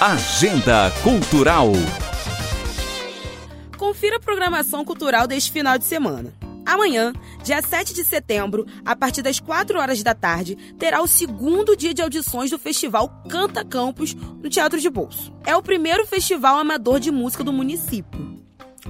Agenda Cultural. Confira a programação cultural deste final de semana. Amanhã, dia 7 de setembro, a partir das 4 horas da tarde, terá o segundo dia de audições do festival Canta Campos no Teatro de Bolso. É o primeiro festival amador de música do município.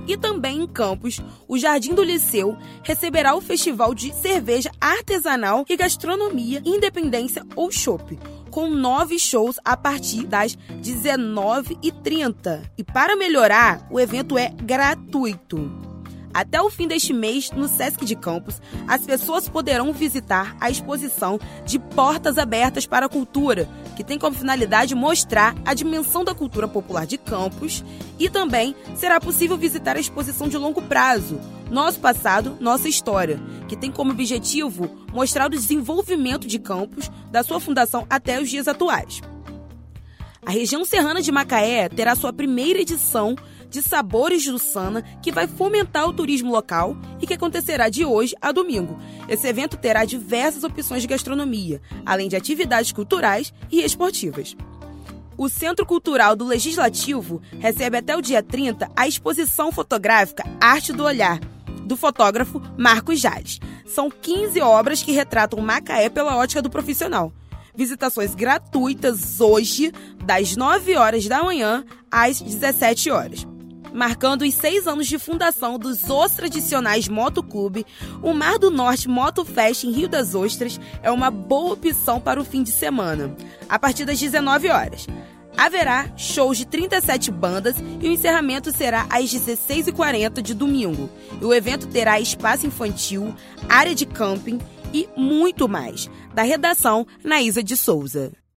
E também em Campos, o Jardim do Liceu receberá o Festival de Cerveja Artesanal e Gastronomia Independência ou Chopp, com nove shows a partir das 19h30. E para melhorar, o evento é gratuito. Até o fim deste mês, no Sesc de Campos, as pessoas poderão visitar a exposição de Portas Abertas para a Cultura, que tem como finalidade mostrar a dimensão da cultura popular de Campos e também será possível visitar a exposição de longo prazo, Nosso Passado, Nossa História, que tem como objetivo mostrar o desenvolvimento de Campos, da sua fundação até os dias atuais. A região serrana de Macaé terá sua primeira edição de Sabores do Sana, que vai fomentar o turismo local e que acontecerá de hoje a domingo. Esse evento terá diversas opções de gastronomia, além de atividades culturais e esportivas. O Centro Cultural do Legislativo recebe até o dia 30 a exposição fotográfica Arte do Olhar, do fotógrafo Marcos Jales. São 15 obras que retratam Macaé pela ótica do profissional. Visitações gratuitas hoje, das 9 horas da manhã às 17 horas. Marcando os seis anos de fundação dos Os Tradicionais Motoclube, o Mar do Norte Moto Fest em Rio das Ostras é uma boa opção para o fim de semana, a partir das 19 horas. Haverá shows de 37 bandas e o encerramento será às 16h40 de domingo. E o evento terá espaço infantil, área de camping e muito mais. Da redação, Naísa de Souza.